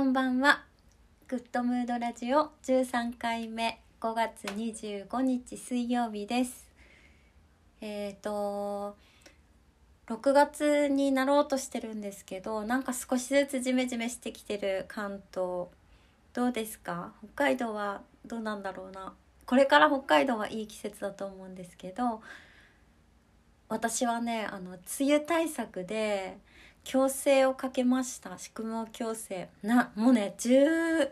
こんばんは。グッドムードラジオ13回目5月25日水曜日です。えっ、と、6月になろうとしてるんですけど、なんか少しずつジメジメしてきてる関東。どうですか？北海道はどうなんだろうな。これから北海道はいい季節だと思うんですけど、私はね、あの、梅雨対策で、矯正をかけました。宿毛矯正なもうね十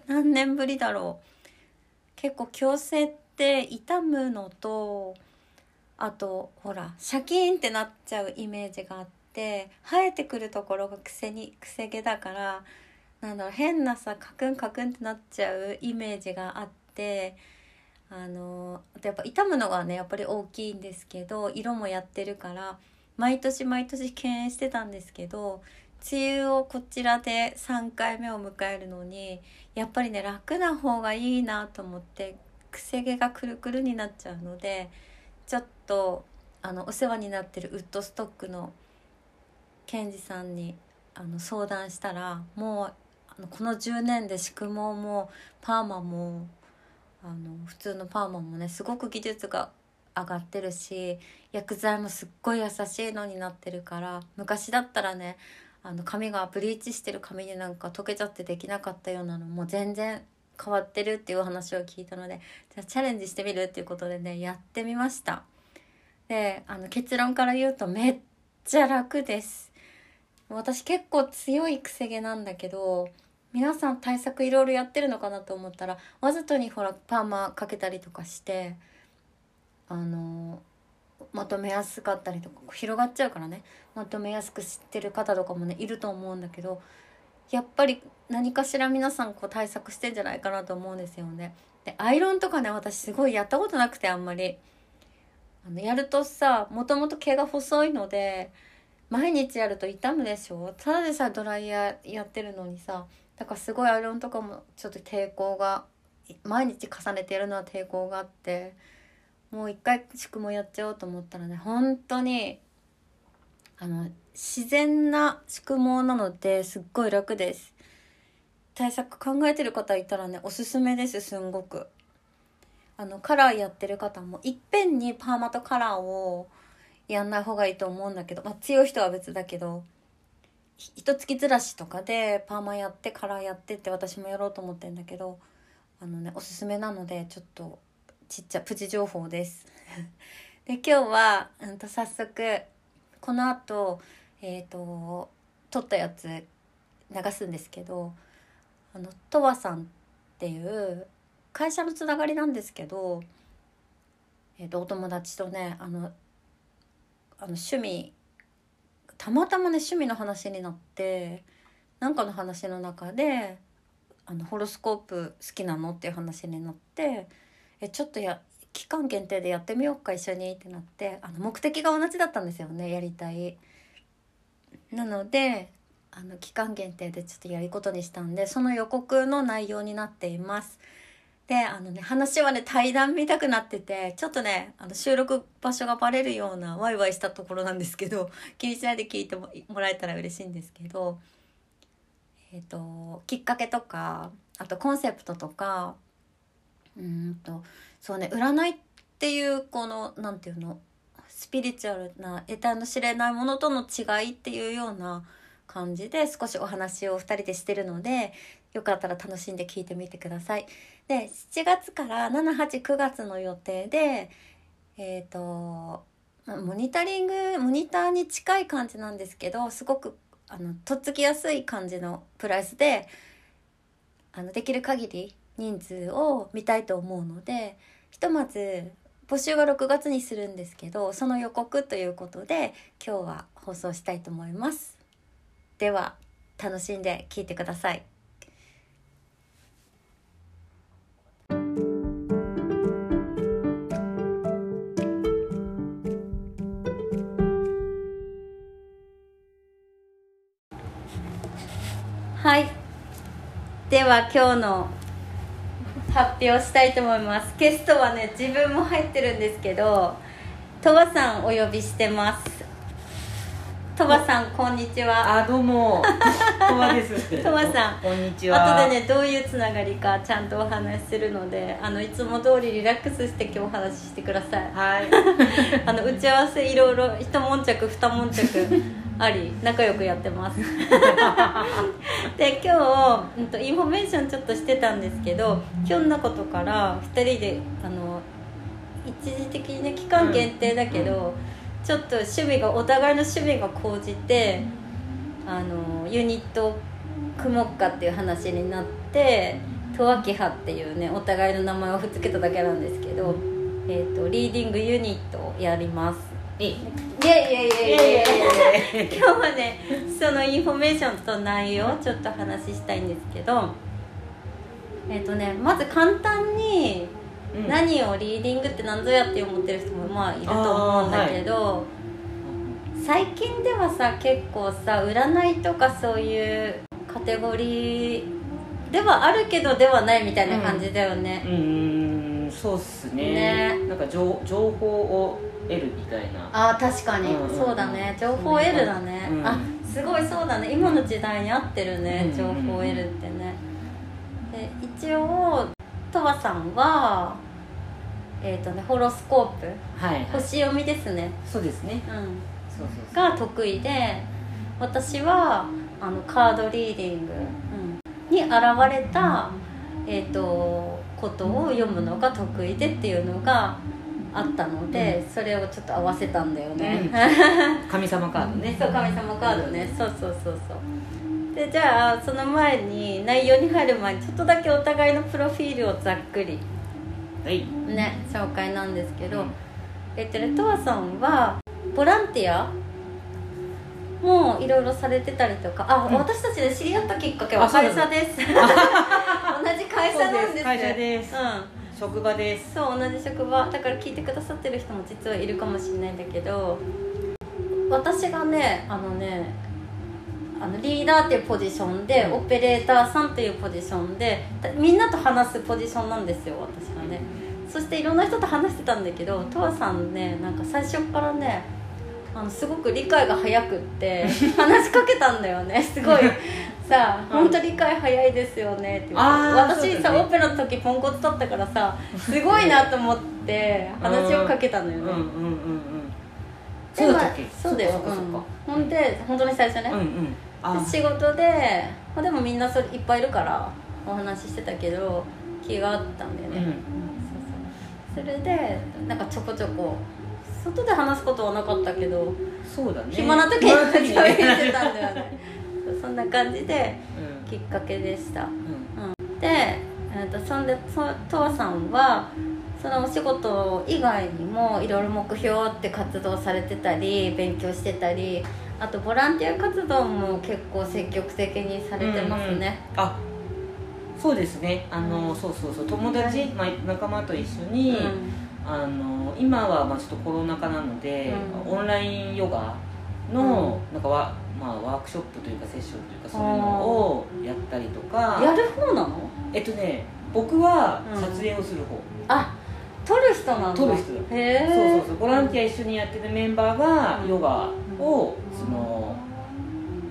何年ぶりだろう。結構矯正って痛むのとあとほらシャキーンってなっちゃうイメージがあって生えてくるところがくせにくせ毛だからなんだろう変なさカクンカクンってなっちゃうイメージがあってあのあとやっぱ痛むのがねやっぱり大きいんですけど色もやってるから毎年毎年敬遠してたんですけど梅雨をこちらで3回目を迎えるのにやっぱりね楽な方がいいなと思ってくせ毛がくるくるになっちゃうのでちょっとあのお世話になってるウッドストックのケンジさんにあの相談したらもうあのこの10年で宿毛もパーマもあの普通のパーマもねすごく技術が上がってるし薬剤もすっごい優しいのになってるから昔だったらねあの髪がブリーチしてる髪になんか溶けちゃってできなかったようなのも全然変わってるっていう話を聞いたのでじゃあチャレンジしてみるっていうことでねやってみました。であの結論から言うとめっちゃ楽です。私結構強いくせ毛なんだけど皆さん対策いろいろやってるのかなと思ったらわざとにほらパーマかけたりとかしてあのまとめやすかったりとか広がっちゃうからねまとめやすく知ってる方とかもねいると思うんだけどやっぱり何かしら皆さんこう対策してんじゃないかなと思うんですよね。でアイロンとかね私すごいやったことなくてあんまり。あのやるとさもともと毛が細いので毎日やると痛むでしょ？ただでさドライヤーやってるのにさだからすごいアイロンとかもちょっと抵抗が毎日重ねてやるのは抵抗があって。もう一回宿毛やっちゃおうと思ったらね本当にあの自然な宿毛なのですっごい楽です。対策考えてる方いたらねおすすめですすんごく。あのカラーやってる方もいっぺんにパーマとカラーをやんない方がいいと思うんだけど、まあ、強い人は別だけど一月ずらしとかでパーマやってカラーやってって私もやろうと思ってんだけどあのねおすすめなのでちょっとちっちゃプチ情報です で今日は、うん、と早速この後えっ、ー、と撮ったやつ流すんですけどあのとわさんっていう会社のつながりなんですけど、えーと、お友達とねあのあの趣味たまたまね趣味の話になってなんかの話の中であのホロスコープ好きなのっていう話になって。えちょっとや期間限定でやってみようか一緒にってなってあの目的が同じだったんですよねやりたい。なのであの期間限定でちょっとやることにしたんでその予告の内容になっています。であのね話はね対談見たくなっててちょっとねあの収録場所がバレるようなワイワイしたところなんですけど 気にしないで聞いてもらえたら嬉しいんですけどえっ、ー、ときっかけとかあとコンセプトとかうんとそうね占いっていうこの何て言うのスピリチュアルな得体の知れないものとの違いっていうような感じで少しお話を2人でしてるのでよかったら楽しんで聞いてみてください。で7月から789月の予定でえっ、ー、とモニタリングモニターに近い感じなんですけどすごくあのとっつきやすい感じのプライスであのできる限り人数を見たいと思うのでひとまず募集は6月にするんですけどその予告ということで今日は放送したいと思います。では楽しんで聞いてください。はい。では今日の発表したいと思います。ゲストはね自分も入ってるんですけどとわさんお呼びしてます。トバさんこんにちは。あどうも。トマです。トマさんこんにちは。後でねどういうつながりかちゃんとお話しするのであのいつも通りリラックスして今日お話ししてください。はい。あの打ち合わせいろいろ一悶着二悶着あり仲良くやってます。で今日、うん、とインフォメーションちょっとしてたんですけどひょんなことから2人であの一時的にね期間限定だけど、ちょっと趣味がお互いの趣味が高じてあのユニット組もうかっていう話になってトワキハっていうねお互いの名前をふっつけただけなんですけど、えー、とリーディングユニットをやります。いいいやいやいやいやいや今日はねそのインフォメーションと内容をちょっと話ししたいんですけどえっ、とねまず簡単にうん。何をリーディングって何ぞやって思ってる人もまあいると思うんだけど、最近ではさ結構さ占いとかそういうカテゴリーではあるけどではないみたいな感じだよね、うーんそうっすね。ね。なんか情情報を得るみたいな。ああ確かに、うんうんうん。そうだね。情報を得るだね、うん。あすごいそうだね。今の時代に合ってるね、うん。情報を得るってね。で一応トワさんはえっ、とねホロスコープはい、はい、星読みですね。そうですね。うん。そうそうが得意で私はあのカードリーディング、に現れた、えー、とことを読むのが得意でっていうのがあったので、それをちょっと合わせたんだよね、神様カードね。そう神様カードね。そうそうそうそうでじゃあその前に内容に入る前にちょっとだけお互いのプロフィールをざっくりはい。ね紹介なんですけど、うん。えっとねトワさんはボランティアもいろいろされてたりとかあ、うん。私たちで知り合ったきっかけは会社です。同じ会社なんです。会社です。うん。職場です。そう同じ職場。だから聞いてくださってる人も実はいるかもしれないんだけど私がねあのねあのリーダーっていうポジションで、うん。オペレーターさんっていうポジションでだみんなと話すポジションなんですよ私はね。そしていろんな人と話してたんだけどとわさんねなんか最初からねあのすごく理解が早くって 話しかけたんだよねすごい。さあうん。本当理解早いですよねって私さ、ね。オペの時ポンコツだったからさすごいなと思って話をかけたのよね、うんうんうんうん。でそうだったそうだよ。うん、ほんで本当に最初ね、うんうん仕事で、まあ、でもみんなそれいっぱいいるからお話ししてたけど気があったんだよね、うん。そうそう。それでなんかちょこちょこ外で話すことはなかったけど、そうだね。暇な時に喋ってたんだよね。そんな感じでうん。きっかけでした。うん。で、えー、とそんでそとわさんはそのお仕事以外にもいろいろ目標って活動されてたり勉強してたりあとボランティア活動も結構積極的にされてますね、うんうんあそうですね。あの、そうそうそう。友達、まあ、仲間と一緒に、あの今はまあちょっとコロナ禍なので、うん。オンラインヨガの、なんかわ、まあ、ワークショップというかセッションというかそういうのをやったりとか。やる方なの？えっとね僕はうん。撮影をする方、あ撮る人なんだ。撮る人へえそうそうそう。ボランティア一緒にやってるメンバーがうん。ヨガをうんその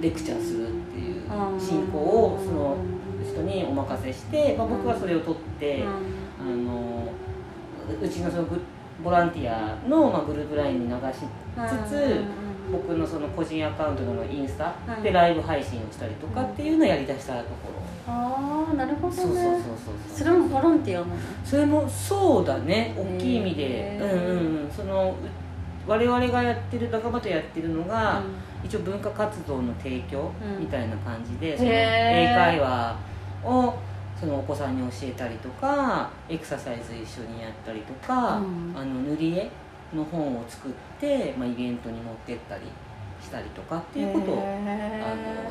レクチャーするっていううん進行をその人にお任せして、まあ、僕はそれを撮って、うん。あのうちのそのグボランティアの、まあ、グループラインに流しつつ、うん僕のその個人アカウントのインスタうんでライブ配信をしたりとかっていうのをやりだしたところ、ああなるほどね。そうそうそうそうそれもボランティアなの？それもそうだね。大きい意味で。うんうんうん。そのう我々がやってる仲間とやってるのが、一応文化活動の提供うん。みたいな感じで、その英会話をそのお子さんに教えたりとかエクササイズ一緒にやったりとか、うん。あの塗り絵の本を作って、まあ、イベントに持ってったりしたりとかっていうことをあの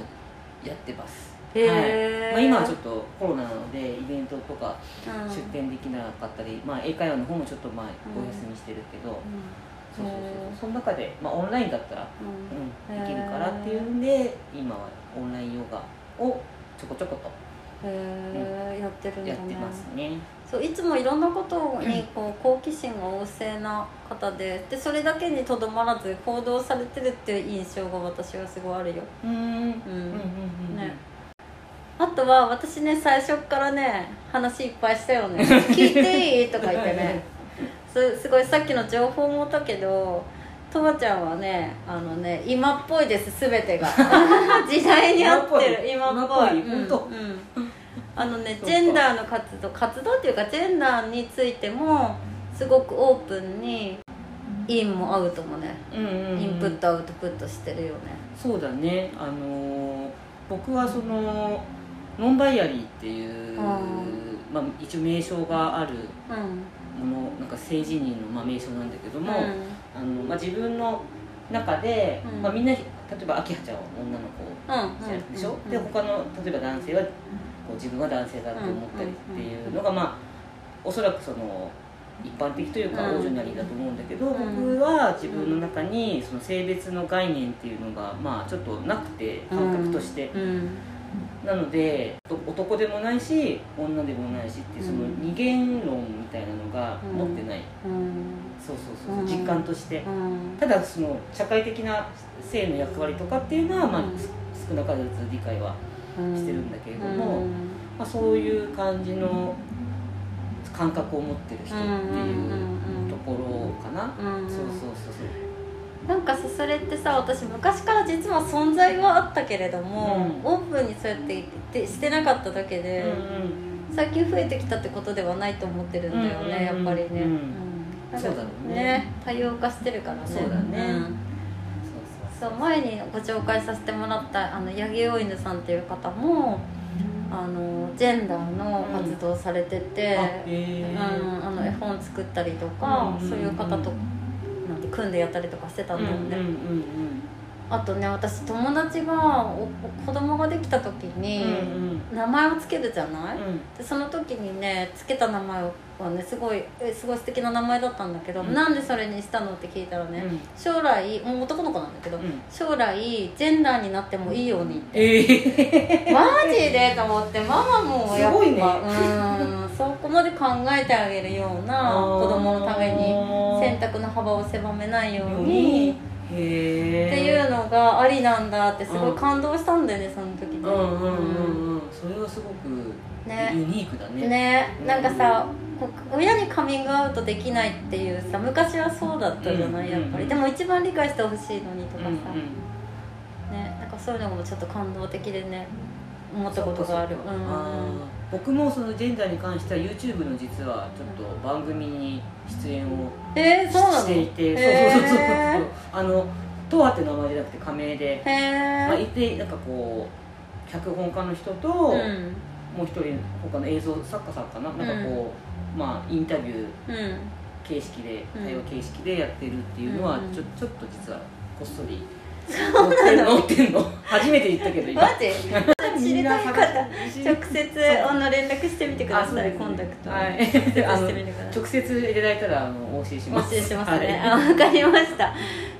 やってます、はい。まあ、今はちょっとコロナなのでイベントとかうん。出店できなかったり、まあ、英会話の方もちょっとまあうんお休みしてるけど、うそうそうそうその中で、まあ、オンラインだったら、ん。うん、できるからっていうんで今はオンラインヨガをちょこちょことへえ、やってるんだね。やってますね。そういつもいろんなことにこう好奇心が旺盛な方ででそれだけにとどまらず行動されてるっていう印象が私はすごいあるよ。うんうんうんうん。ね。あとは私ね最初っからね話いっぱいしたよね「聞いていい?」とか言ってねすすごいさっきの情報もだけどとわちゃんはねあのね今っぽいです全てが。時代に合ってる今っぽい。今っぽい。うん本当。うん あのねジェンダーの活動活動っていうかジェンダーについてもすごくオープンにインもアウトもね。うんうんうん。インプットアウトプットしてるよね。そうだね。あのー僕はそのノンバイアリーっていう、うん。まあ、一応名称があるうんものなんか性自認のまあ名称なんだけども、うん。あのまあ、自分の中で、うん。まあ、みんな例えば明葉ちゃんは女の子うんでしょ、うんで他の例えば男性はこう自分は男性だって思ったりっていうのがまあおそらくその一般的というかうん。オージョナリーだと思うんだけど、うん。僕は自分の中にその性別の概念っていうのがまあちょっとなくて感覚として、うんなので男でもないし女でもないしっていうそのうん二元論みたいなのが持ってない、うん。そうそうそう、うん。実感として。うん。ただその社会的な性の役割とかっていうのは、まあ少なからず理解はしてるんだけれども、うん。まあ、そういう感じの感覚を持ってる人っていうところかな、うん。そうそうそうそうなんかさそれってさ私昔から実は存在はあったけれども、うん。オープンにそうやって言ってしてなかっただけで、最近増えてきたってことではないと思ってるんだよね、うんやっぱりね、うんうんそうだろうね。多様化してるからね。そうだね。ん。そう前にご紹介させてもらったあの八木大犬さんっていう方もあのジェンダーの活動されてて、あへうん、あの絵本作ったりとか、うん。そういう方とって組んでやったりとかしてたんだよね、うんうんうんあとね私友達がおお子供ができた時うんにうん。名前をつけるじゃない、うん。でその時にねつけた名前はねすごいえすごい素敵な名前だったんだけど、うん。なんでそれにしたのって聞いたらね、うん。将来もう男の子なんだけど、うん。将来ジェンダーになってもいいようにって。ええマジで？と思ってママもやっぱすごいね。うんそこまで考えてあげるような子供のために選択の幅を狭めないようにっていうのがありなんだってすごい感動したんだよねその時ね。うんうんうんうん。それはすごくね。ユニークだね。ね。うんなんかさこ親にカミングアウトできないっていうさ昔はそうだったじゃない？やっぱうんり。でも一番理解してほしいのにとかさ。うんうんね。なんかそういうのもちょっと感動的でね。思ったことがある。そうん僕もそのジェンダーに関しては YouTube の実はちょっと番組に出演をしていてへー。そうそうそうそう。あのトアって名前じゃなくて仮名で、へまあ、えいてなんかこう脚本家の人と、うん。もう一人他の映像作家さんかな？なんかこう、まあインタビューうん。形式でうん。対話形式でやってるっていうのは、うん。ちょちょっと実はこっそり乗ってんの。乗ってんの。初めて言ったけど今。マジ？知りたい方直接あの連絡してみてください、ねコンタクト。はい。あのみてください。直接いただいたらあのお教えしおます。教えしますね、はいあわかりました。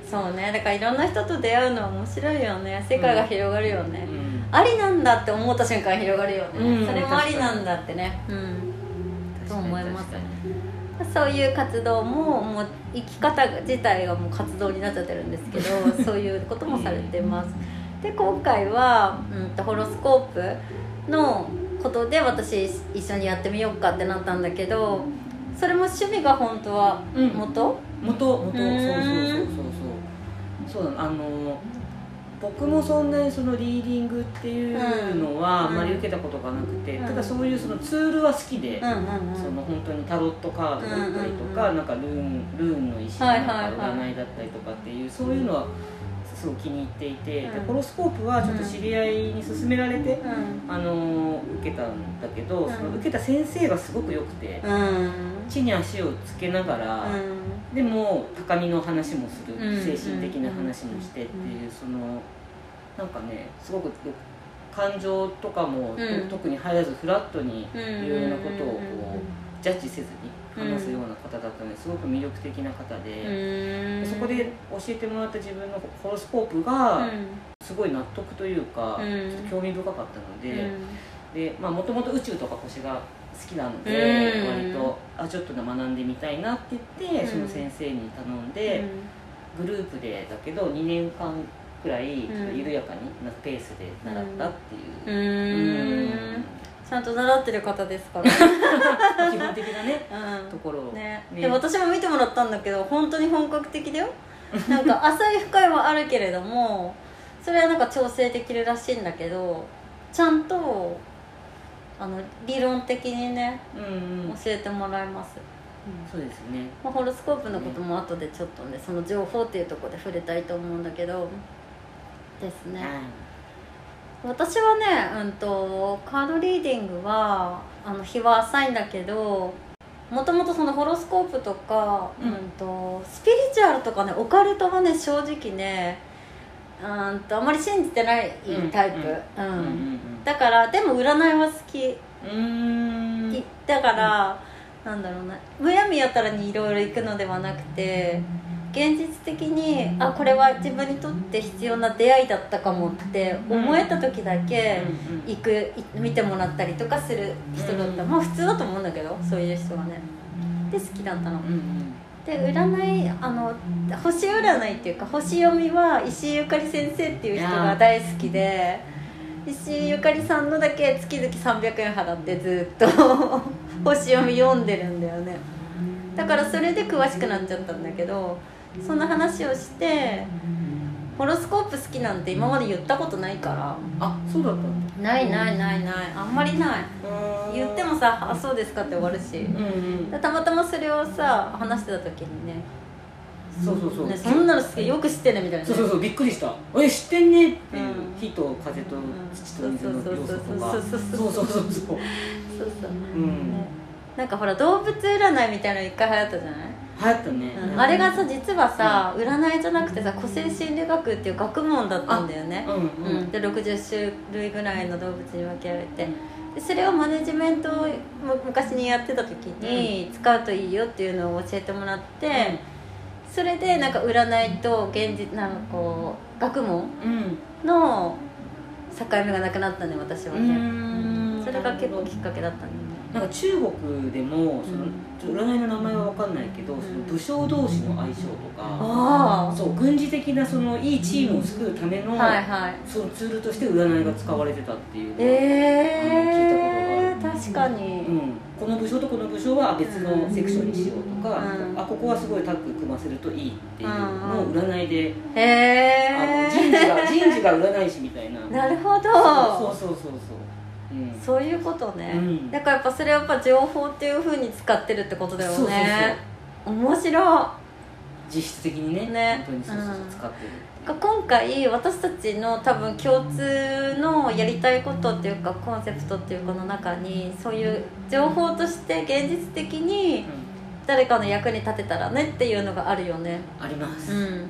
そうね。だからいろんな人と出会うのは面白いよね。世界が広がるよね、うん。ありなんだって思った瞬間広がるよね、うん。それもありなんだってね。うん。と思います そういう活動ももう生き方自体がもう活動になっちゃってるんですけど そういうこともされてます。で今回は、うん、とホロスコープのことで私一緒にやってみようかってなったんだけどそれも趣味が本当はうん。元、元。元そうそうそうそうそう。そうあの僕もそんなにそのリーディングっていうのはあうん。まり受けたことがなくて、うん。ただそういうそのツールは好きで、その本当にタロットカードだったりとか、なんかルーンルーンの石の占いだったりとかっていう、そういうのはすごい気に入っていて、うん。でホロスコープはちょっと知り合いに勧められて、うん。あの受けたんだけど、うん。その受けた先生がすごく良くて、うん。地に足をつけながら、でも高みの話もする、うん精神的な話もしてっていう、そのなんかねすごく感情とかも、うん。特に入らずフラットにうんいろいろなことをこうジャッジせずに話すような方だったのですごく魅力的な方で。そこで教えてもらった自分のホロスコープがすごい納得というか、うん。ちょっと興味深かったので,、でまあもともと宇宙とか星が好きなので、うん。割とあちょっと学んでみたいなって言って、うん。その先生に頼んで、グループでだけど2年間くらいちょっと緩やかになペースで習ったっていうちゃんと習ってる方ですから。基本的なねうん。ところを。ね。ね。で私も見てもらったんだけど本当に本格的だよ。なんか浅い深いはあるけれどもそれはなんか調整できるらしいんだけどちゃんとあの理論的にねうんうん。教えてもらいます、そうですね。まあ、ホロスコープのことも後でちょっとねその情報っていうところで触れたいと思うんだけど。ですね、私はね、うん、とカードリーディングはあの日は浅いんだけどもともとそのホロスコープとか、うん。うん、とスピリチュアルとかねオカルトはね正直ねうんとあまり信じてないタイプ、うん。うん。うん。うん。だからでも占いは好き、うーん。いだから、なんだろうなむやみやたらにいろいろ行くのではなくて現実的にあこれは自分にとって必要な出会いだったかもって思えた時だけ行くい見てもらったりとかする人だった、うん。まあ普通だと思うんだけどそういう人はね。で好きだったの。で占いあの星占いっていうか星読みは石井ゆかり先生っていう人が大好きで石井ゆかりさんのだけ月々300円払ってずっと 星読み読んでるんだよね。だからそれで詳しくなっちゃったんだけどそんな話をしてホロスコープ好きなんて今まで言ったことないから。あそうだったないない。ないないあんまりない。言ってもさ「あそうですか」って終わるし、うんうん、たまたまそれをさ話してた時にねそうそうそう、ね、そんなの好きよく知ってねみたいな、ね、そうそうそうびっくりした「え知ってんね」っていう、うん、火と風と土と水の要素とか。そう。そうそうそうそう。そうそう、うん、ね、なんかほら動物占いみたいなの一回流行ったじゃない？流行ったね、うん。あれがさ実はさ、占いじゃなくてさ個性心理学っていう学問だったんだよね。うんうん、うん、で60種類ぐらいの動物に分けられて。でそれをマネジメントをむ昔にやってた時に使うといいよっていうのを教えてもらって、それでなんか占いと現実なんかこう学問うん。の境目がなくなったね私はうね、ん。それが結構きっかけだったねなんか中国でもその、占いの名前は分かんないけど、その武将同士の相性とか、あそう軍事的なそのいいチームを作るための、あはいはい。そのツールとして占いが使われてたっていうのはえー、聞いたことがある確かに、うん、この部署とこの部署は別のセクションにしようとか、うん。あここはすごいタッグ組ませるといいっていうのを占いで、へあの人え事が人事が占い師みたいな。なるほど。そうそうそうそう。そう、うん、そういうことね、うん。だからやっぱそれはやっぱ情報っていうふうに使ってるってことだよね。そうそう面白実質的にね。ね。本当にそうそうそううん使ってるい今回私たちの多分共通のやりたいことっていうかコンセプトっていうかの中にそういう情報として現実的に誰かの役に立てたらねっていうのがあるよね。あります、うん。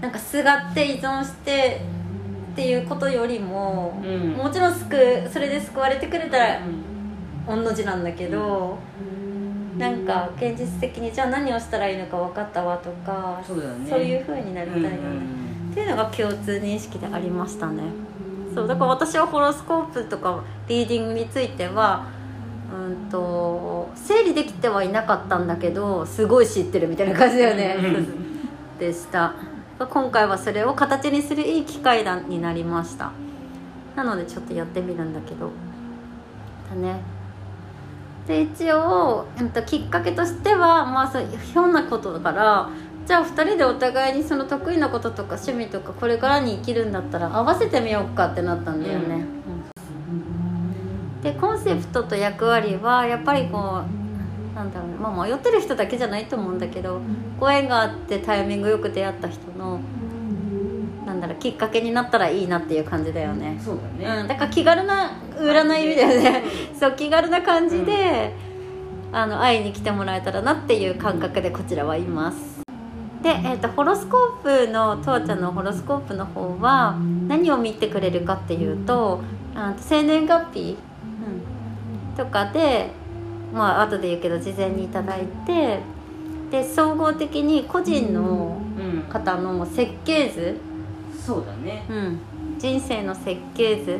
なんかすがって依存してっていうことよりも、うん。もちろん救うそれで救われてくれたら御の字なんだけど、なんか現実的にじゃあ何をしたらいいのか分かったわとかそうね。そういう風になりたいよね、っていうのが共通認識でありましたね。そうだから私はホロスコープとかリーディングについてはうんと整理できてはいなかったんだけどすごい知ってるみたいな感じだよね、うん。でした今回はそれを形にするいい機会だになりました。なのでちょっとやってみるんだけど。だね。で一応、えっと、きっかけとしてはまあそうひょんなことだからじゃあ2人でお互いにその得意なこととか趣味とかこれからに生きるんだったら合わせてみようかってなったんだよね、うん。でコンセプトと役割はやっぱりこうなんだろうね、まあ、迷ってる人だけじゃないと思うんだけどご縁があってタイミングよく出会った人のなんだろうきっかけになったらいいなっていう感じだよね。そうだね、うん、だから気軽な占いみたいなね。そう気軽な感じで、あの会いに来てもらえたらなっていう感覚でこちらはいます。で、えー、とホロスコープのとわちゃんのホロスコープの方は何を見てくれるかっていうとあ生年月日、うん、とかでまあ後で言うけど事前にいただいてで総合的に個人のうん。方の設計図、そうだね。うん、人生の設計図。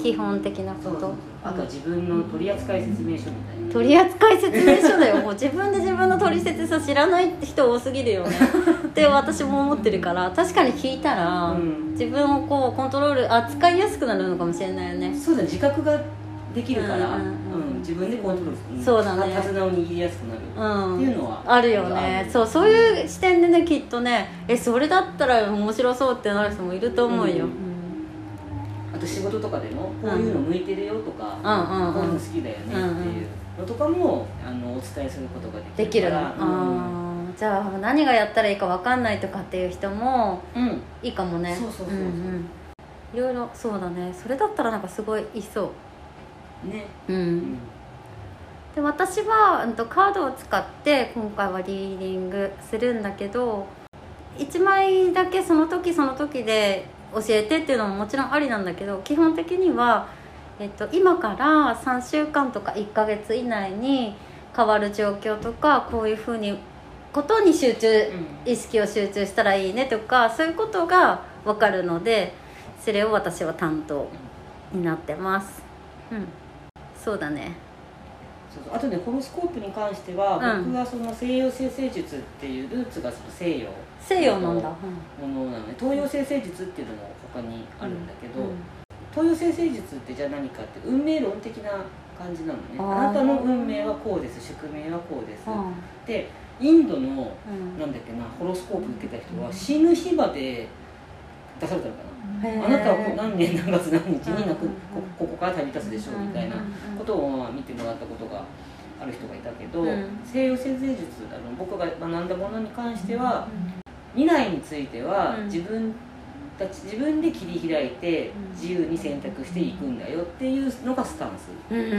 基本的なこと。あとは自分の取扱説明書みたいな。取扱説明書だよ。もう自分で自分の取説さ知らない人多すぎるよね。って私も思ってるから。確かに聞いたら、うん。自分をこうコントロール扱いやすくなるのかもしれないよね。そうだ自覚ができるから、うんうん自分でコントロールする。そうだね。手綱を握りやすくなる、うん。っていうのはあるよね。そうそういう視点でねきっとねえそれだったら面白そうってなる人もいると思うよ、うん。あと仕事とかでもこういうの向いてるよとか、うんうんうん。こういうの好きだよねっていう。のとかもあのお伝えすることができるの、できる。からあー。じゃあ何がやったらいいか分かんないとかっていう人もうん、うんいいかもね。そうそうそうそう。んん。いろいろそうだね。それだったらなんかすごいいそね、ううん、うんで私は、うん、とカードを使って今回はリーディングするんだけど1枚だけその時その時で教えてっていうのももちろんありなんだけど基本的には、えっと、今から3週間とか1ヶ月以内に変わる状況とかこういうふうにことに集中意識を集中したらいいねとかそういうことが分かるのでそれを私は担当になってます。うん。そうだねあとねホロスコープに関しては、うん。僕はその西洋生成術っていうルーツがその西洋西洋なん。だ、ものなので東洋生成術っていうのも他にあるんだけど、うん。東洋生成術ってじゃあ何かって運命論的な感じなのね。あー。あなたの運命はこうです。宿命はこうです、うん。でインドのうん。なんだっけなホロスコープ受けた人は死ぬ日まで出されたのかな、あなたは何年何月何日に亡くうんこここから旅立つでしょうみたいなことをまあ見てもらったことがある人がいたけど、うん。西洋生成術あの僕が学んだものに関しては未来についてはうん。自分たち自分で切り開いてうん。自由に選択していくんだよっていうのがスタンス、うんうんう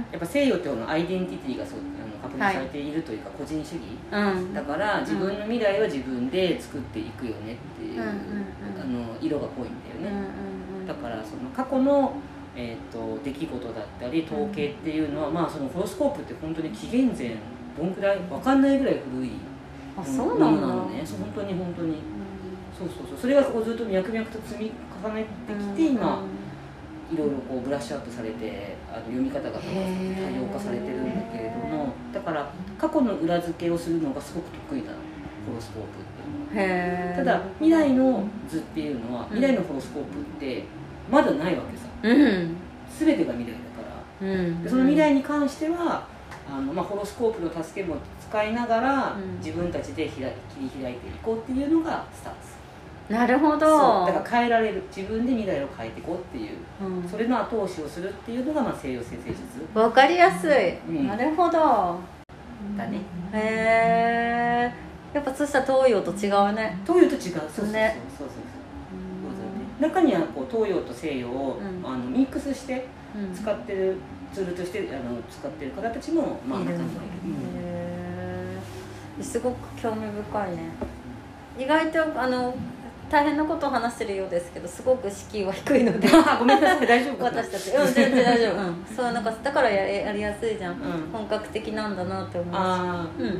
ん。やっぱ西洋ってのはアイデンティティがそう確認されているというか個人主義、うん。だから自分の未来は自分で作っていくよねっていう、うんうんうん。あの色が濃いんだよね、うんだからその過去の、えー、と出来事だったり統計っていうのは、まあそのホロスコープって本当に紀元前どんくらいわかんないぐらい古いあそうなんだ。ものなのね。そう本当に本当に。そうそうそう。それがこうずっと脈々と積み重ねてきて今、いろいろこうブラッシュアップされてあの読み方が多様化されてるんだけれどもだから過去の裏付けをするのがすごく得意なホロスコープっていうのはただ未来の図っていうのはうん。未来のホロスコープってまだないわけさ。うん。全てが未来だから。うん。でその未来に関してはあの、まあ、ホロスコープの助けも使いながらうん。自分たちでひら切り開いていこうっていうのがスタンスなるほど。そうだから変えられる。自分で未来を変えていこうっていううん。それの後押しをするっていうのが、まあ、西洋先生術。わかりやすい、うん。なるほど。だね。へえやっぱそしたら東洋と違うね。東洋と違う。そうそうそうそう。ね。そうそうそう中にはこう東洋と西洋を、うん。あのミックスしてうん使ってるツールとしてあの使ってる方たちもまあ中にはいる、へえすごく興味深いね。意外とあの大変なことを話してるようですけどすごく敷居は低いので。あ ごめんなさい大丈夫私たち。うん全然大丈夫、うん、そうなんかだからややりやすいじゃん、うん。本格的なんだなって思うしあうん。あ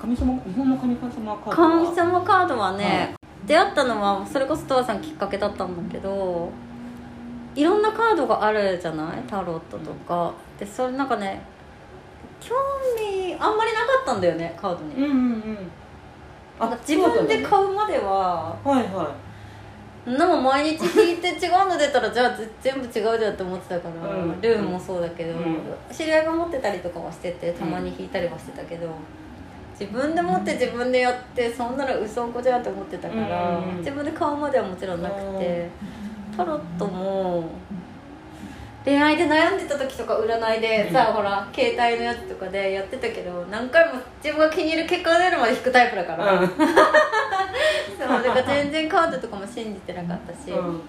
神様日本の神様カードは？神様カードはね、出会ったのはそれこそトワさんきっかけだったんだけどいろんなカードがあるじゃない？タロットとか、でそれなんかね興味あんまりなかったんだよねカードに、うんうんうんなんか自分でう買うまでははいはでも毎日引いて違うの出たらじゃあぜ全部違うじゃんって思ってたから、うん。ルーンもそうだけど、うん。知り合いが持ってたりとかはしててたまに引いたりはしてたけど、自分で持って自分でやってそんなの嘘こじゃんって思ってたから、うん自分で買うまではもちろんなくて、タロットも恋愛で悩んでた時とか占いでさ、ほら携帯のやつとかでやってたけど何回も自分が気に入る結果が出るまで引くタイプだから、うん。そうだから全然カードとかも信じてなかったし、うん。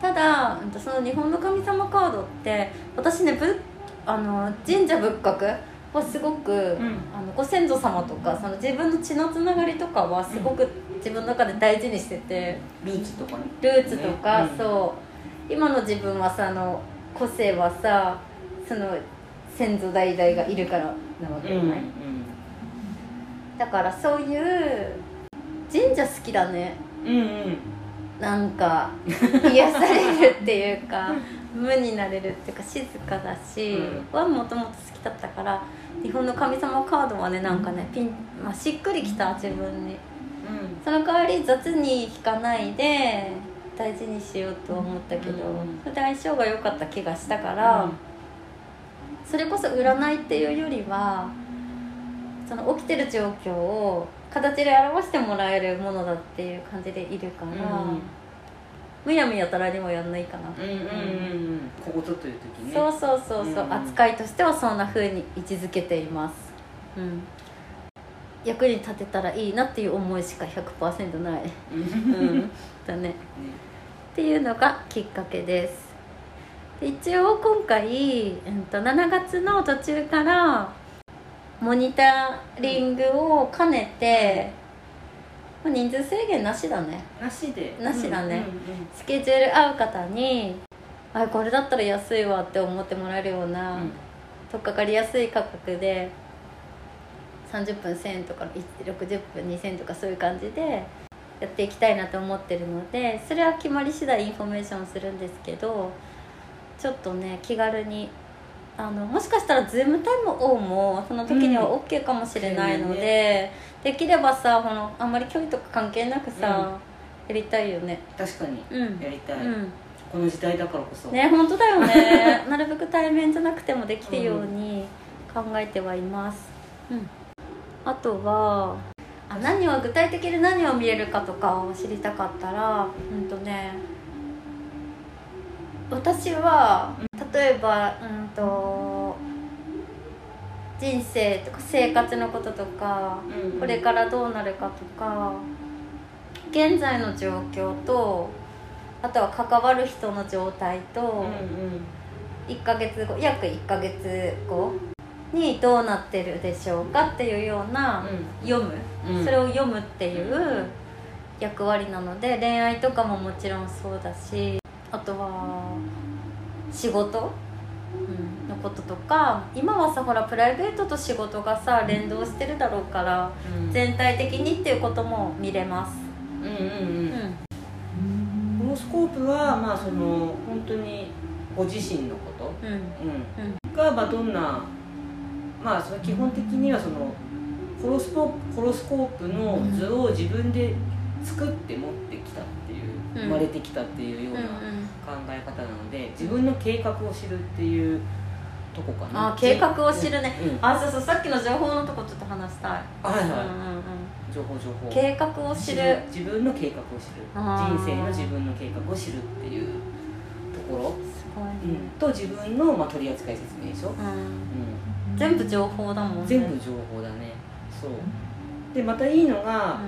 ただその日本の神様カードって私ねぶあの神社仏閣はすごく、あのご先祖様とかその自分の血のつながりとかはすごく自分の中で大事にしてて。ルーツとかね。ルーツとか、ねうん。そう。今の自分はさあの個性はさその先祖代々がいるからなわけじゃない、だからそういう神社好きだね。うんうん。なんか癒されるっていうか 無になれるっていうか静かだし、うん。はもともと好きだったから日本の神様カードはねなんかねピン、まあ、しっくりきた自分に。その代わり雑に引かないで大事にしようとは思ったけど、うん。それで相性が良かった気がしたから、それこそ占いっていうよりはその起きてる状況を形で表してもらえるものだっていう感じでいるから、うん。むやみやたらにもやんないかな、うんうんうんうん。ここぞという時ね。そうそうそうそう、うん扱いとしてはそんな風に位置づけています。うん。役に立てたらいいなっていう思いしか100%ない。うん。う んだねっていうのがきっかけです。で一応今回、うん、と7月の途中からモニタリングを兼ねて、まあ人数制限なしだね。なしで。なしだね。うんうんスケジュール合う方にあこれだったら安いわって思ってもらえるような、うん。取っかかりやすい価格で30分1000円とか60分2000円とかそういう感じでやっていきたいなと思ってるのでそれは決まり次第インフォメーションするんですけどちょっとね気軽にあのもしかしたら Zoom 対面もその時には OK かもしれないので、できればさこのあんまり距離とか関係なくさ、やりたいよね。確かに。うん。やりたい、うん。この時代だからこそ。ね本当だよね。なるべく対面じゃなくてもできるように考えてはいます、うん、あとはあ何を具体的に何を見れるかとかを知りたかったらうんとね私は例えばうんと人生とか生活のこととかうん。うんこれからどうなるかとか現在の状況とあとは関わる人の状態と、うんうん。1ヶ月後約1ヶ月後にどうなってるでしょうかっていうような、読む、うん。それを読むっていう役割なので恋愛とかももちろんそうだしあとは仕事、うん、のこととか今はさほらプライベートと仕事がさ連動してるだろうからうん。全体的にっていうことも見れます。うんうんううん。んホロスコープはまあその本当にご自身のこと、うん。うん。がまあどんなまあその基本的にはそのホロスコホロスコープの図を自分で作って持ってきたっていう、うん。生まれてきたっていうようなん考え方なので自分の計画を知るっていうとこかな。あ計画を知るね。うん。あそうそうさっきの情報のとこちょっと話したい。はいはい。うんうんうん情報情報。計画を知る。自分の計画を知る。人生の自分の計画を知るっていうところ、すごいね。うん、と自分の、まあ、取扱説明書、うん。う全部情報だもんね。ん、全部情報だね。そう。でまたいいのが、う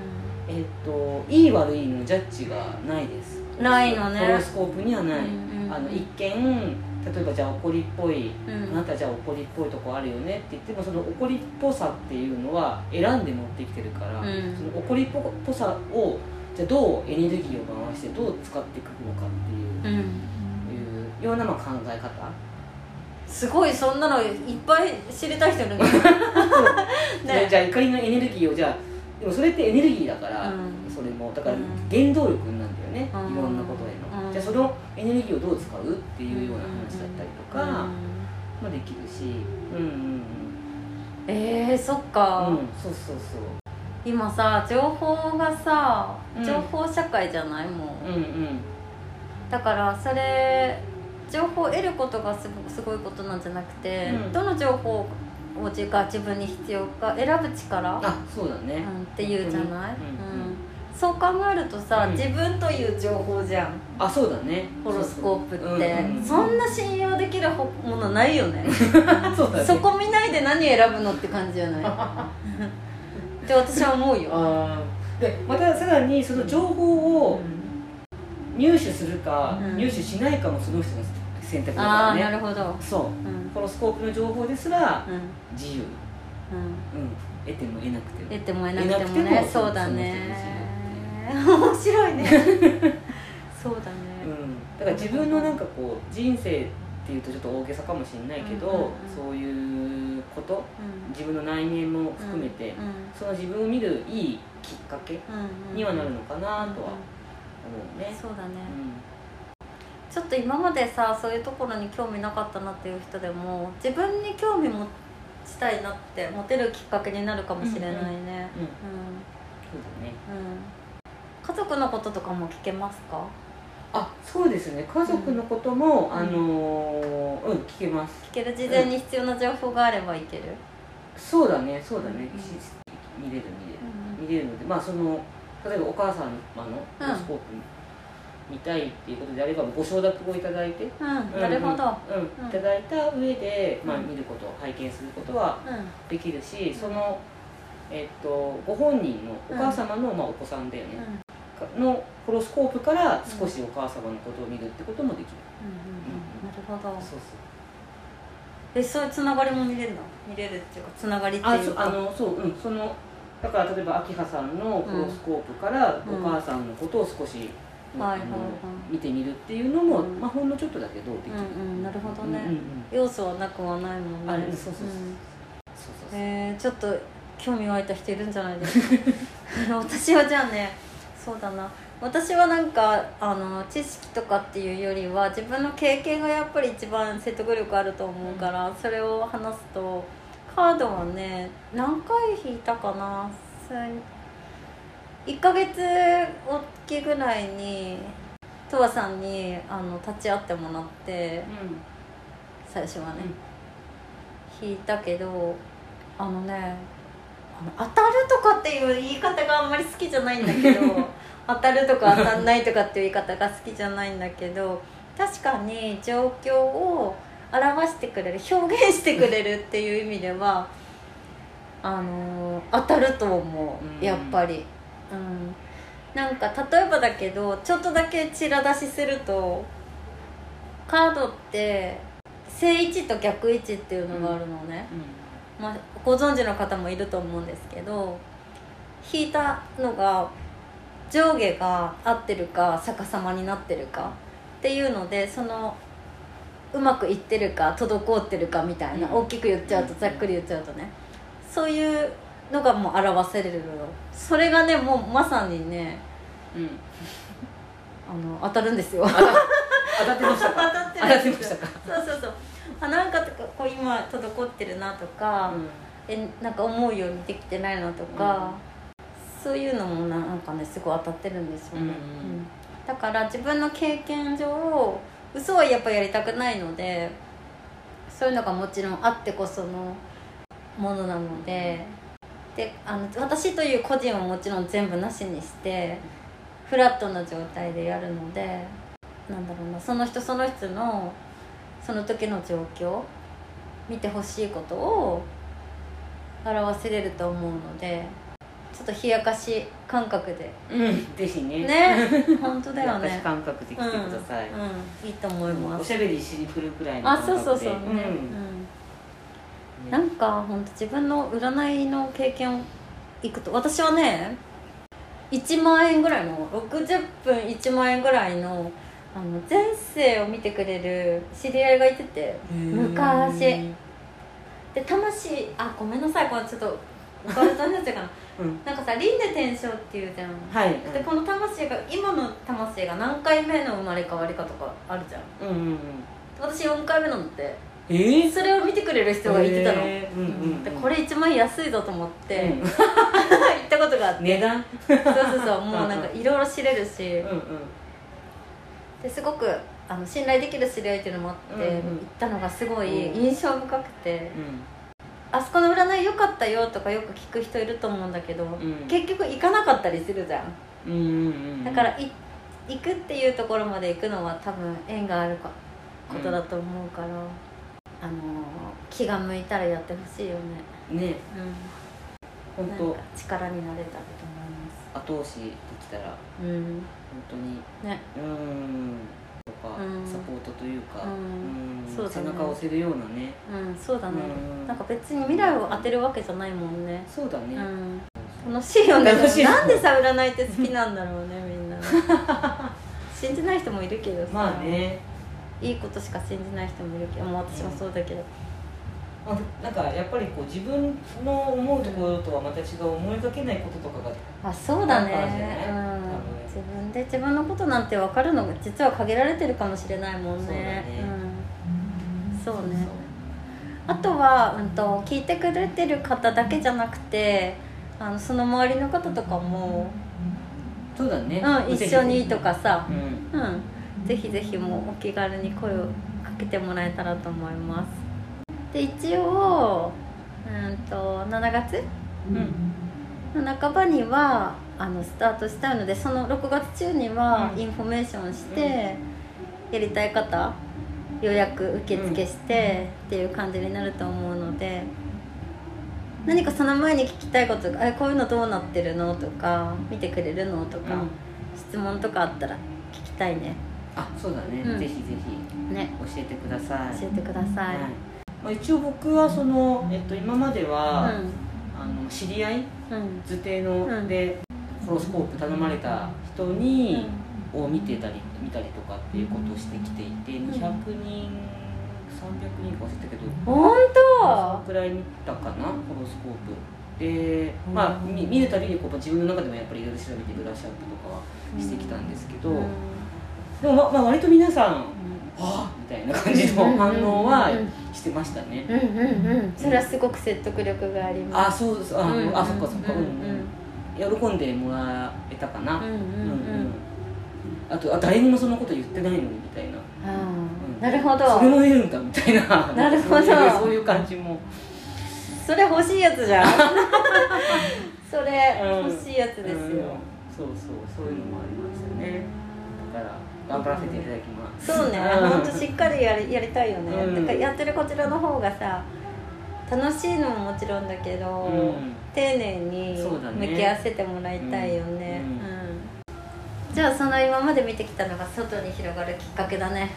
えっといい悪いのジャッジがないです。ないのね。ホロスコープにはない、うんうんうん。あの一見例えばじゃあ怒りっぽい、あなたじゃあ怒りっぽいとこあるよねって言ってもその怒りっぽさっていうのは選んで持ってきてるから、うん。その怒りっぽさをじゃあどうエネルギーを回してどう使っていくのかっていう,、うん。いうようなまあ考え方すごいそんなのいっぱい知りたい人いるんだ じゃあじゃあ怒りのエネルギーをじゃあでもそれってエネルギーだから、うん。それもだからうん。原動力なんだよね、うん。いろんなことへの、うん。じゃあそのエネルギーをどう使うっていうような話だったりとか、うん。まあ、できるしうんうんうん。えー、そっか、うんそうそうそう。今さ情報がさうん。情報社会じゃない？もん、うんうん。だからそれ情報を得ることがすごすごいことなんじゃなくて、うん。どの情報を自が自分に必要か選ぶ力、あそうだね、うん、っていうじゃない、うん。うんそう考えるとさ、うん。自分という情報じゃん。あそうだね。ホロスコープって。そんな信用できるほものないよね。ね。そこ見ないで何選ぶのって感じじゃない？って私は思うよ、でまたさらにその情報を入手するか、うん。入手しないかもその人の選択だからね。なるほど。そう。うん。ホロスコープの情報ですらうん。自由、うん。うん、得ても得なくても。得ても得なくてもね。そうだね。面白いね。そうだね。うん、だから自分のなんかこう人生っていうとちょっと大げさかもしれないけど、そういうことうん。自分の内面も含めて、うんその自分を見るいいきっかけにはなるのかなとはうね。そうだね、うんちょっと今までさそういうところに興味なかったなっていう人でも自分に興味持ちたいなって持てるきっかけになるかもしれないね。うんそうだね。うん、うん。家族のこととかも聞けますか？あそうですね。家族のことも、うん。あのーうん聞けます。聞ける事前に必要な情報があればいける、そうだねそうだね、見れるうん見れる見れるのでまあその例えばお母様のうん。ホロスコープ見たいっていうことであればご承諾をいただいてうん、なるほど、うん、いただいた上で、まあ、うん見ること拝見することはうん。できるしその、えっと、ご本人のお母様の、まあ、お子さんだよね、のホロスコープから少しお母様のことを見るってこともできる、うんなるほど。そうそう。えそういうつながりも見れるの？見れるっていうかつながりってあいうか。そあのそううん。そのだから例えば明葉さんのホロスコープからおうん。母さんのことを少し、はいはいはい。見てみるっていうのも、うん。まあ、ほんのちょっとだけどできる、うんうんなるほどね。うんうんうん。要素はなくはないもんね。あそうそうそうそう。うん。そうそうえー、ちょっと興味湧いた人いるんじゃないですか？私はじゃあねそうだな。私はなんかあの知識とかっていうよりは自分の経験がやっぱり一番説得力あると思うから、それを話すとカードはね何回引いたかな？1ヶ月おきぐらいにとわさんにあの立ち会ってもらって最初はね、引いたけどあのねあの当たるとかっていう言い方があんまり好きじゃないんだけど 当たるとか当たんないとかっていう言い方が好きじゃないんだけど確かに状況を表してくれる表現してくれるっていう意味ではあの当たると思う。ん。うやっぱり。うん。なんか例えばだけどちょっとだけチラ出しするとカードって正位置と逆位置っていうのがあるのね、まあ、ご存知の方もいると思うんですけど引いたのが上下が合ってるか逆さまになってるかっていうのでそのうまくいってるか滞ってるかみたいな、うん。大きく言っちゃうとざっくり言っちゃうとね。そういうのがもう表せれるのそれがねもうまさにねうん。うんあの当たるんですよ。当たってましたか？当たってました。か？そうそうそう。あなんかこう今滞ってるなとか、えなんか思うようにできてないなとか、そういうのもなんかねすごい当たってるんですよね、うんうんだから自分の経験上嘘はやっぱやりたくないのでそういうのがもちろんあってこそのものなのでであの私という個人はもちろん全部なしにしてフラットな状態でやるのでなんだろうなその人その人のその時の状況見てほしいことを表せれると思うのでちょっと冷やかし感覚で。うんぜひね。ね本当だよ私ね感覚で来てください、うんうん、いいと思います。おしゃべりしに来るくらいのあ感覚で。そうそうそうね、うん。うんなんか本当自分の占いの経験をいくと私はね1万円ぐらいの60分1万円ぐらいのあの前世を見てくれる知り合いがいてて昔。で魂あごめんなさいこれちょっとオカルトになっちゃうかな。うん。なんかさ輪廻転生っていうじゃん。はい。でこの魂が今の魂が何回目の生まれ変わりかとかあるじゃん。うんうんうん。私4回目なのってえー？それを見てくれる人がいてたの、へーうんうんうん。でこれ一番安いぞと思って、うん。行ったことがあって。値段？そうそうそう。もうなんかいろいろ知れるし。うんうん。ですごくあの信頼できる知り合いっていうのもあって、うんうん。行ったのがすごいうん。印象深くて、あそこの占い良かったよとかよく聞く人いると思うんだけど、ん。結局行かなかったりするじゃん。うんうんうんだからい行くっていうところまで行くのは多分縁があるかことだと思うから、あの気が向いたらやってほしいよね。ね。うん。本当。力になれたらと思います。後押しできたらうん。本当に。ね。うん。とかうん。サポートというかうん。うん。そう背中を押せるようなね。うん。そうだね。うん。なんか別に未来を当てるわけじゃないもんね。そうだね。うん。楽しいよね。楽しいなんでさ占いって好きなんだろうねみんなね。信じない人もいるけどさ。まあねいいことしか信じない人もいるけどもう私もそうだけど。あなんかやっぱりこう自分の思うところとはまた違う思いがけないこととかがあそうだね。あったんじゃない？うん。自分で自分のことなんて分かるのが実は限られてるかもしれないもんね。そうだね。うん、そうね。あとは、うん、と聞いてくれてる方だけじゃなくてあのその周りの方とかも、そうだね、うん、一緒にとかさ。う、ん。うん、ぜひぜひもうお気軽に声をかけてもらえたらと思います。で一応、うん、と7月？うん。の半ばにはあのスタートしたいのでその6月中にはうん。インフォメーションして、やりたい方予約受付して、っていう感じになると思うので何かその前に聞きたいことがあこういうのどうなってるの？とか見てくれるの？とか、うん。質問とかあったら聞きたいねあそうだね、うん。ぜひぜひね。教えてください。教えてください、はい。まあ、一応僕はその、えっと、今までは、うあの知り合いんうん。図定の、うん。でホロスコープ頼まれた人に、を見てたり見たりとかっていうことをしてきていて、200人300人か忘れたけど本そのくらい見たかなホロスコープ。で、まあ、み見るたびにこう自分の中でもやっぱりいろいろ調べてブラッシュアップとかはしてきたんですけど、当うんでも、ままあ、割と皆さん「はあ」みたいな感じの反応はうんうんしてましたね。うんうんうんそれはすごく説得力があります。あそうですあ、うんあそっかそっか、ううん。ん喜んでもらえたかな、うんうんうん。うんあとあ誰にもそんなこと言ってないのにみたいな、あうん。ーなるほど。それも出るんだみたいな。なるほど。そういう感じも。それ欲しいやつじゃん。それうん欲しいやつですよ、うん。そうそう。そういうのもありましたね頑張らせていただきます。そうね。ん。本当しっかりやりやりたいよね、うん。だからやってるこちらの方がさ楽しいのももちろんだけど、うん。丁寧に向き合わせてもらいたいよね、うん。うん。じゃあその今まで見てきたのが外に広がるきっかけだね。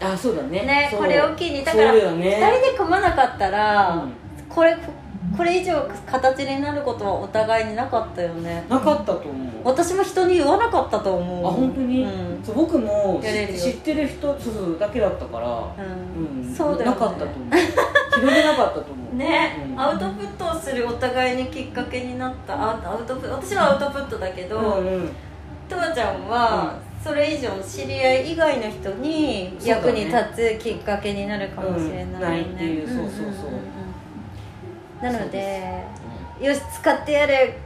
あそうだね。ねこれを機にだからそうだよね。2人で組まなかったら、うん。これこれ以上形になることはお互いになかったよね。なかったと思う。私も人に言わなかったと思う。あ本当に、うん。そう僕も知ってる人そうだけだったから、うん。うん。そうだよね。なかったと思う。広げなかったと思う。ね、うん。アウトプットをするお互いにきっかけになった。アウアウトプ私はアウトプットだけど、うんうん。とわちゃんは、それ以上知り合い以外の人に役に立つきっかけになるかもしれないよね、っていうそうそうそうなのでうよし使ってやれ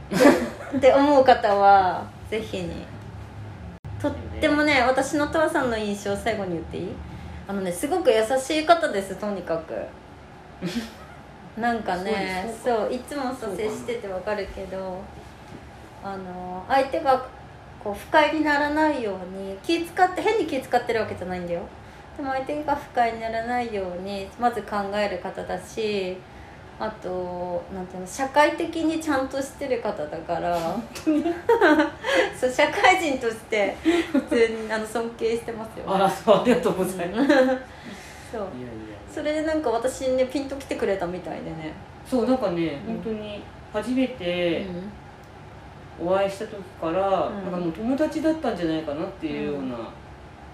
って思う方は ぜひにとってもね私のとわさんの印象最後に言っていい？あのねすごく優しい方ですとにかく。なんかねそういつもさそうか接しててわかるけどあの相手がこう不快にならないように気使って変に気使ってるわけじゃないんだよ。でも相手が不快にならないようにまず考える方だしあとなんていうの社会的にちゃんとしてる方だから。そう社会人として普通にあの尊敬してますよあらそうありがとうございます。いやいそうや。それでなんか私にねピンときてくれたみたいでね、そうなんかね、うん。本当に初めてうお会いした時から、ん。なんかもう友達だったんじゃないかなっていうような、うん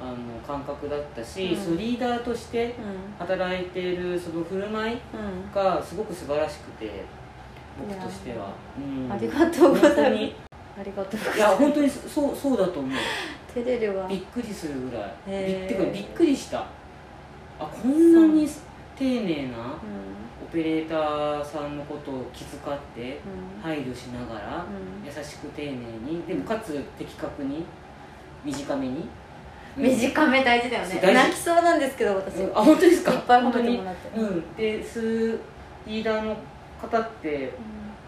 あの感覚だったし、うん。そうリーダーとしてん。働いているその振る舞いうん。がすごく素晴らしくて僕としては、うん。ありがとうございます。本当に。ありがとうございやいます本当にそうそうだと思う。照れるわびっくりするぐらい。びへー。ってかびっくりした。あこんなに丁寧なうオペレーターさんのことを気遣って配慮しながらうん。優しく丁寧にでもかつ的確に短めに短め大事だよね。泣きそうなんですけど私、うん。あ本当ですか？いっぱい褒めてもらって。うん。でスーリーダーの方って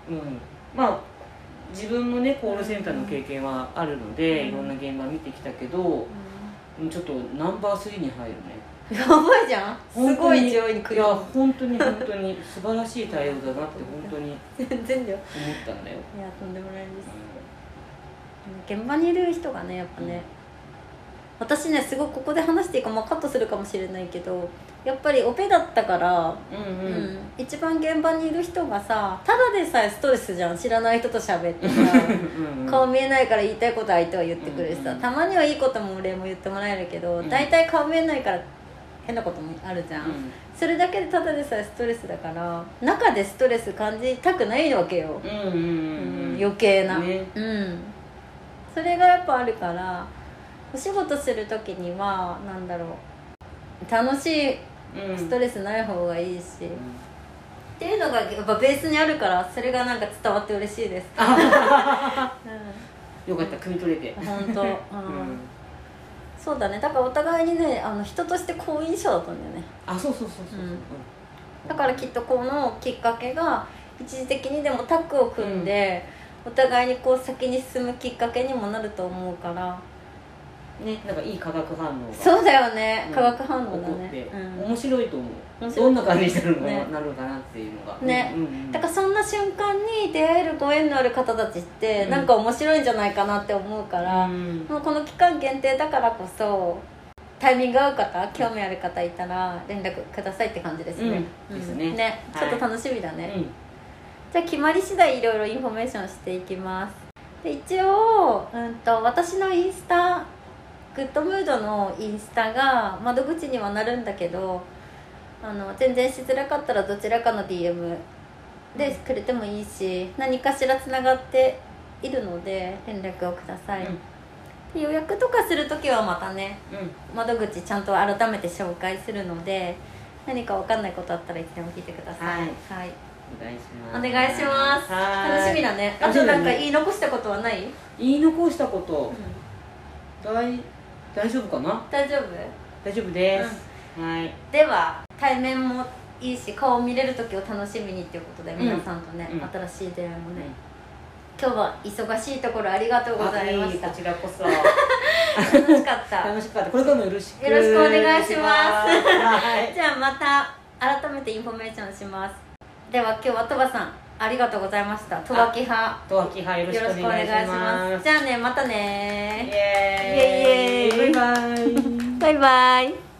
うん。まあ自分もねコールセンターの経験はあるので、うん。いろんな現場見てきたけど、うん。ちょっとナンバー3に入るね。やばいじゃん。すごい上位に来る。いや本当に本当に素晴らしい対応だなって本当に全然だよ思ったんだよ、いやとんでもないです。現場にいる人がねやっぱね、私ねすごくここで話していいか、まあ、カットするかもしれないけどやっぱりオペだったから、うんううんん一番現場にいる人がさただでさえストレスじゃん知らない人と喋ってさうん顔見えないから言いたいこと相手は言ってくるしさ、うん。たまにはいいことも俺も言ってもらえるけど、うん。大体顔見えないから変なこともあるじゃん、うん。それだけでただでさえストレスだから中でストレス感じたくないわけよ、うんうんうんうん。うん余計な、ね。うん。それがやっぱあるからお仕事する時にはなんだろう。楽しいうん。ストレスない方がいいし、っていうのがやっぱベースにあるからそれがなんか伝わって嬉しいです、よかった汲み取れて。うん、本当、うん。うん。そうだね。だからお互いにねあの人として好印象だったんだよね。あそうそうそうそうう。ん。だからきっとこのきっかけが一時的にでもタッグを組んで、お互いにこう先に進むきっかけにもなると思うからねなんかいい化学反応がそうだよね、うん化学反応だね、うん。面白いと思う。どんな感じになるのなるのかなっていうのが。ね。うんうんうん。だからそんな瞬間に出会えるご縁のある方たちってうん。なんか面白いんじゃないかなって思うから、うん。もうこの期間限定だからこそタイミング合う方興味ある方いたら連絡くださいって感じですね、うん。ですね。ちょっと楽しみだね、うん。じゃあ決まり次第いろいろインフォメーションしていきます。で一応、うん、と私のインスタグッドムードのインスタが窓口にはなるんだけどあの全然しづらかったらどちらかの DM でくれてもいいし何かしらつながっているので連絡をください、で予約とかする時はまたねうん。うん窓口ちゃんと改めて紹介するので何か分かんないことあったらいつでも聞いてください、はい。お願いしおます。願いします。はい。楽しみだね。あとなんか言い残したことはない、言い残したこと。大大丈夫かな？大丈夫？大丈夫です。はい。では対面もいいし顔を見れる時を楽しみにっていうことで皆さんとね、うん。新しい出会いもね、今日は忙しいところありがとうございました。あこちらこそ。楽しかった。楽しかった。これからもよろしく。よろしくお願いします。はい。じゃあまた改めてインフォメーションします。では今日は鳥羽さんありがとうございました。鳥羽木派。とわきはよろしくお願いします。じゃあねまたイねエー。イイエイ。イエイ。バイバイ。バイバイ